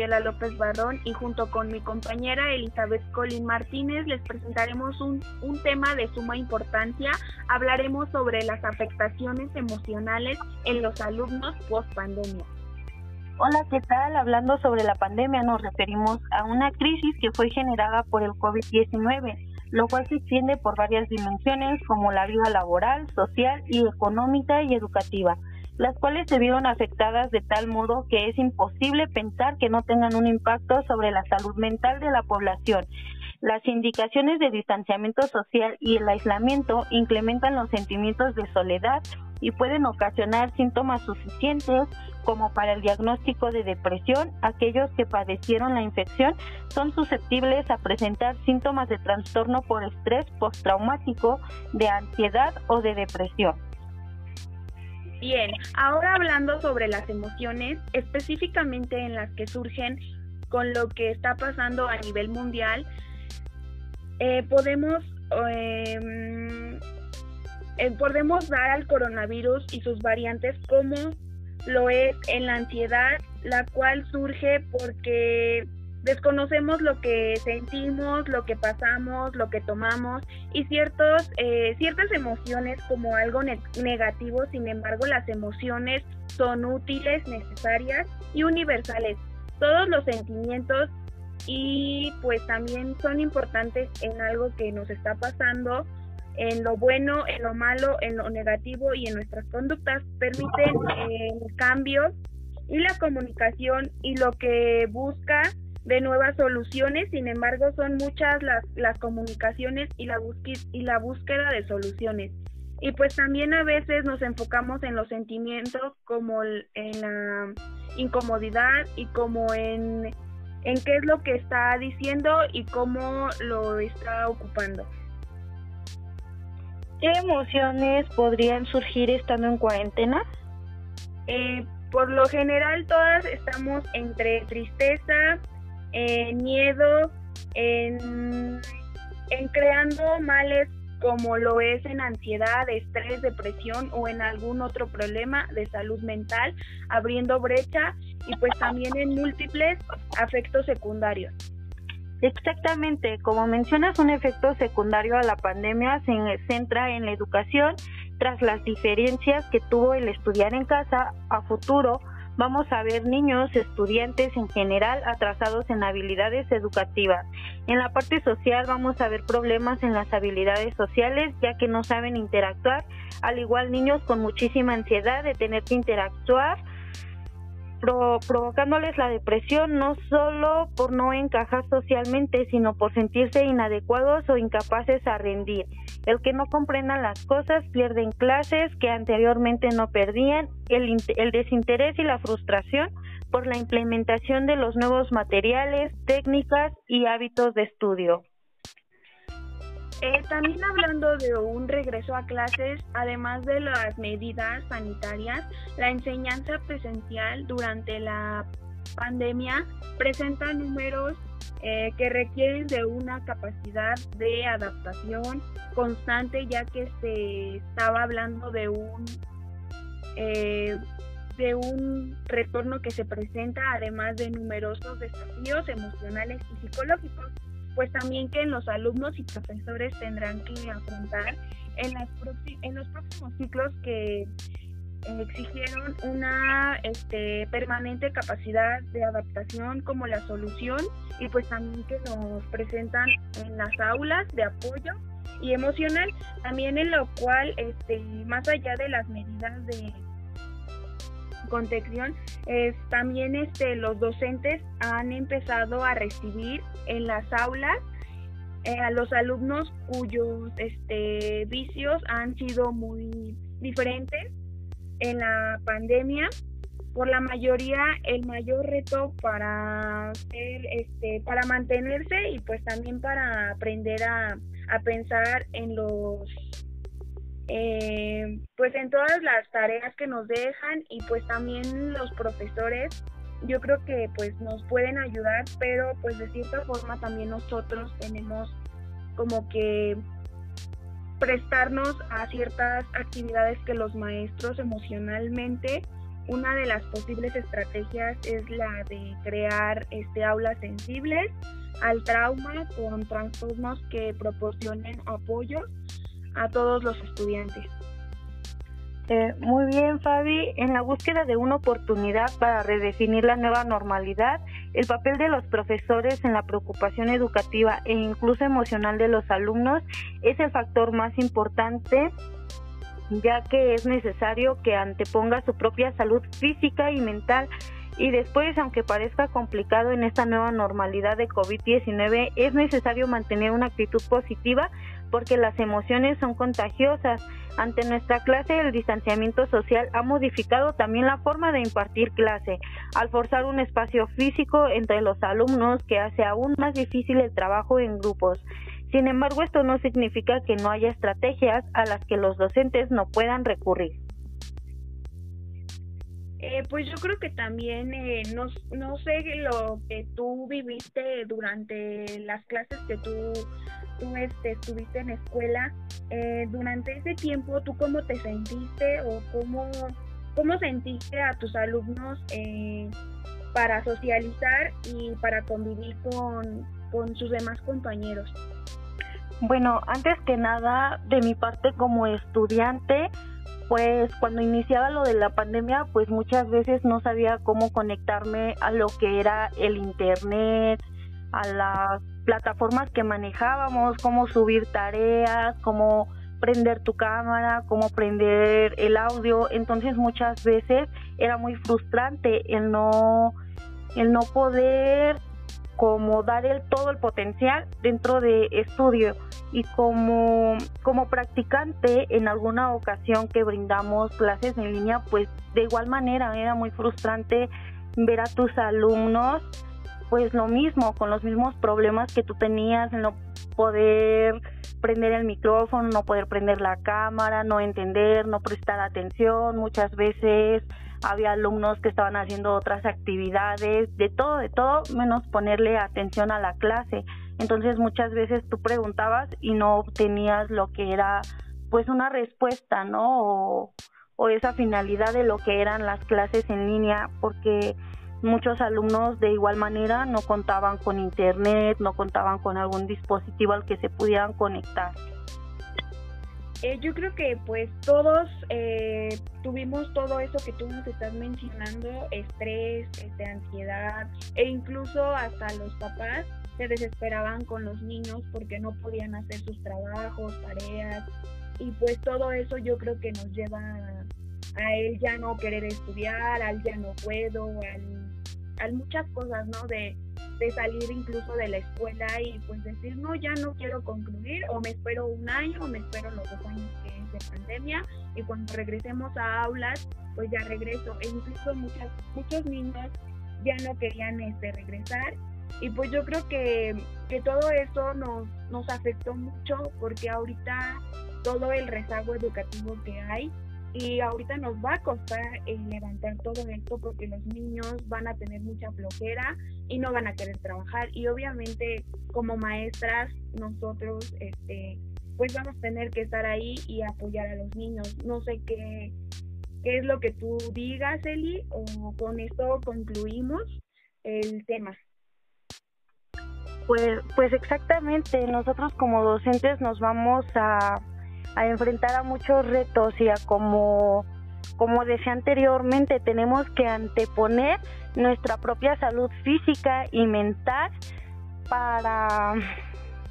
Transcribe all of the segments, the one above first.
Gabriela López Barrón y junto con mi compañera Elizabeth Colin Martínez les presentaremos un, un tema de suma importancia. Hablaremos sobre las afectaciones emocionales en los alumnos post pandemia. Hola, ¿qué tal? Hablando sobre la pandemia nos referimos a una crisis que fue generada por el COVID-19, lo cual se extiende por varias dimensiones como la vida laboral, social y económica y educativa las cuales se vieron afectadas de tal modo que es imposible pensar que no tengan un impacto sobre la salud mental de la población. Las indicaciones de distanciamiento social y el aislamiento incrementan los sentimientos de soledad y pueden ocasionar síntomas suficientes como para el diagnóstico de depresión. Aquellos que padecieron la infección son susceptibles a presentar síntomas de trastorno por estrés postraumático, de ansiedad o de depresión. Bien, ahora hablando sobre las emociones, específicamente en las que surgen con lo que está pasando a nivel mundial, eh, podemos, em, eh, podemos dar al coronavirus y sus variantes como lo es en la ansiedad, la cual surge porque desconocemos lo que sentimos, lo que pasamos, lo que tomamos y ciertos, eh, ciertas emociones como algo negativo, sin embargo las emociones son útiles, necesarias y universales. Todos los sentimientos y pues también son importantes en algo que nos está pasando, en lo bueno, en lo malo, en lo negativo y en nuestras conductas, permiten el cambio y la comunicación y lo que busca de nuevas soluciones, sin embargo son muchas las, las comunicaciones y la, y la búsqueda de soluciones. Y pues también a veces nos enfocamos en los sentimientos como en la incomodidad y como en, en qué es lo que está diciendo y cómo lo está ocupando. ¿Qué emociones podrían surgir estando en cuarentena? Eh, por lo general todas estamos entre tristeza, en miedo, en, en creando males como lo es en ansiedad, estrés, depresión o en algún otro problema de salud mental, abriendo brecha y pues también en múltiples afectos secundarios. Exactamente, como mencionas, un efecto secundario a la pandemia se centra en la educación tras las diferencias que tuvo el estudiar en casa a futuro vamos a ver niños, estudiantes en general atrasados en habilidades educativas. En la parte social vamos a ver problemas en las habilidades sociales ya que no saben interactuar, al igual niños con muchísima ansiedad de tener que interactuar provocándoles la depresión no solo por no encajar socialmente, sino por sentirse inadecuados o incapaces a rendir. El que no comprendan las cosas pierden clases que anteriormente no perdían, el, el desinterés y la frustración por la implementación de los nuevos materiales, técnicas y hábitos de estudio. Eh, también hablando de un regreso a clases, además de las medidas sanitarias, la enseñanza presencial durante la pandemia presenta números eh, que requieren de una capacidad de adaptación constante, ya que se estaba hablando de un eh, de un retorno que se presenta además de numerosos desafíos emocionales y psicológicos pues también que los alumnos y profesores tendrán que afrontar en, las en los próximos ciclos que exigieron una este, permanente capacidad de adaptación como la solución y pues también que nos presentan en las aulas de apoyo y emocional, también en lo cual, este, más allá de las medidas de contención, es, también este, los docentes han empezado a recibir en las aulas eh, a los alumnos cuyos este, vicios han sido muy diferentes en la pandemia. Por la mayoría, el mayor reto para ser, este, para mantenerse y pues también para aprender a, a pensar en los eh, pues en todas las tareas que nos dejan y pues también los profesores yo creo que pues nos pueden ayudar pero pues de cierta forma también nosotros tenemos como que prestarnos a ciertas actividades que los maestros emocionalmente una de las posibles estrategias es la de crear este, aulas sensibles al trauma con trastornos que proporcionen apoyo a todos los estudiantes. Eh, muy bien, Fabi. En la búsqueda de una oportunidad para redefinir la nueva normalidad, el papel de los profesores en la preocupación educativa e incluso emocional de los alumnos es el factor más importante ya que es necesario que anteponga su propia salud física y mental. Y después, aunque parezca complicado en esta nueva normalidad de COVID-19, es necesario mantener una actitud positiva porque las emociones son contagiosas. Ante nuestra clase, el distanciamiento social ha modificado también la forma de impartir clase, al forzar un espacio físico entre los alumnos que hace aún más difícil el trabajo en grupos. Sin embargo, esto no significa que no haya estrategias a las que los docentes no puedan recurrir. Eh, pues yo creo que también, eh, no, no sé lo que tú viviste durante las clases que tú, tú este, estuviste en escuela, eh, durante ese tiempo, ¿tú cómo te sentiste o cómo, cómo sentiste a tus alumnos para socializar y para convivir con, con sus demás compañeros? Bueno, antes que nada, de mi parte como estudiante, pues cuando iniciaba lo de la pandemia, pues muchas veces no sabía cómo conectarme a lo que era el internet, a las plataformas que manejábamos, cómo subir tareas, cómo prender tu cámara, cómo prender el audio. Entonces muchas veces era muy frustrante el no el no poder como dar el todo el potencial dentro de estudio y como, como practicante en alguna ocasión que brindamos clases en línea, pues de igual manera era muy frustrante ver a tus alumnos pues lo mismo, con los mismos problemas que tú tenías en no poder prender el micrófono, no poder prender la cámara, no entender, no prestar atención, muchas veces había alumnos que estaban haciendo otras actividades, de todo, de todo, menos ponerle atención a la clase. Entonces muchas veces tú preguntabas y no obtenías lo que era pues una respuesta, ¿no? O esa finalidad de lo que eran las clases en línea, porque muchos alumnos de igual manera no contaban con internet, no contaban con algún dispositivo al que se pudieran conectar. Eh, yo creo que pues todos eh, tuvimos todo eso que tú nos estás mencionando, estrés, este, ansiedad e incluso hasta los papás se desesperaban con los niños porque no podían hacer sus trabajos, tareas y pues todo eso yo creo que nos lleva a, él ya no querer estudiar, al ya no puedo, a muchas cosas, ¿no? De, de salir incluso de la escuela y pues decir, no, ya no quiero concluir o me espero un año o me espero los dos años que es de pandemia y cuando regresemos a aulas, pues ya regreso. E incluso muchas, muchos niños ya no querían este, regresar y pues yo creo que, que todo eso nos, nos afectó mucho porque ahorita todo el rezago educativo que hay y ahorita nos va a costar eh, levantar todo esto porque los niños van a tener mucha flojera y no van a querer trabajar. Y obviamente como maestras nosotros este pues vamos a tener que estar ahí y apoyar a los niños. No sé qué qué es lo que tú digas Eli o con esto concluimos el tema. Pues pues exactamente nosotros como docentes nos vamos a a enfrentar a muchos retos y a como, como decía anteriormente, tenemos que anteponer nuestra propia salud física y mental para,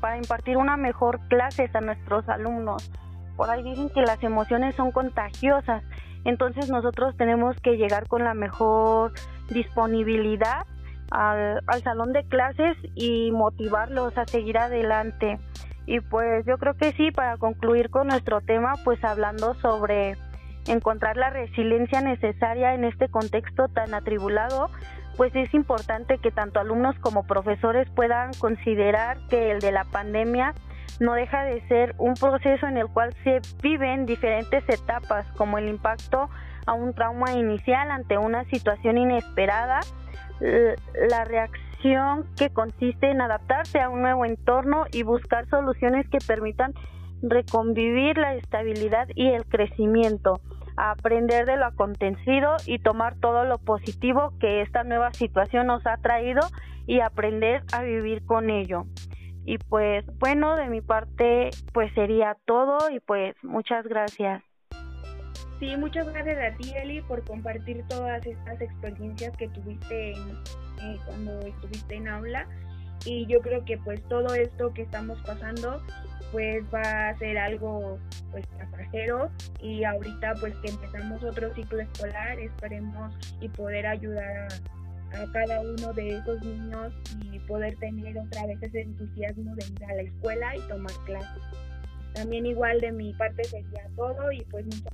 para impartir una mejor clase a nuestros alumnos. Por ahí dicen que las emociones son contagiosas, entonces nosotros tenemos que llegar con la mejor disponibilidad al, al salón de clases y motivarlos a seguir adelante. Y pues yo creo que sí, para concluir con nuestro tema, pues hablando sobre encontrar la resiliencia necesaria en este contexto tan atribulado, pues es importante que tanto alumnos como profesores puedan considerar que el de la pandemia no deja de ser un proceso en el cual se viven diferentes etapas, como el impacto a un trauma inicial ante una situación inesperada, la reacción que consiste en adaptarse a un nuevo entorno y buscar soluciones que permitan reconvivir la estabilidad y el crecimiento. aprender de lo acontecido y tomar todo lo positivo que esta nueva situación nos ha traído y aprender a vivir con ello. Y pues bueno, de mi parte pues sería todo y pues muchas gracias. Sí, muchas gracias a ti Eli por compartir todas estas experiencias que tuviste eh, cuando estuviste en aula y yo creo que pues todo esto que estamos pasando pues va a ser algo pues pasajero y ahorita pues que empezamos otro ciclo escolar esperemos y poder ayudar a, cada uno de esos niños y poder tener otra vez ese entusiasmo de ir a la escuela y tomar clases. También igual de mi parte sería todo y pues muchas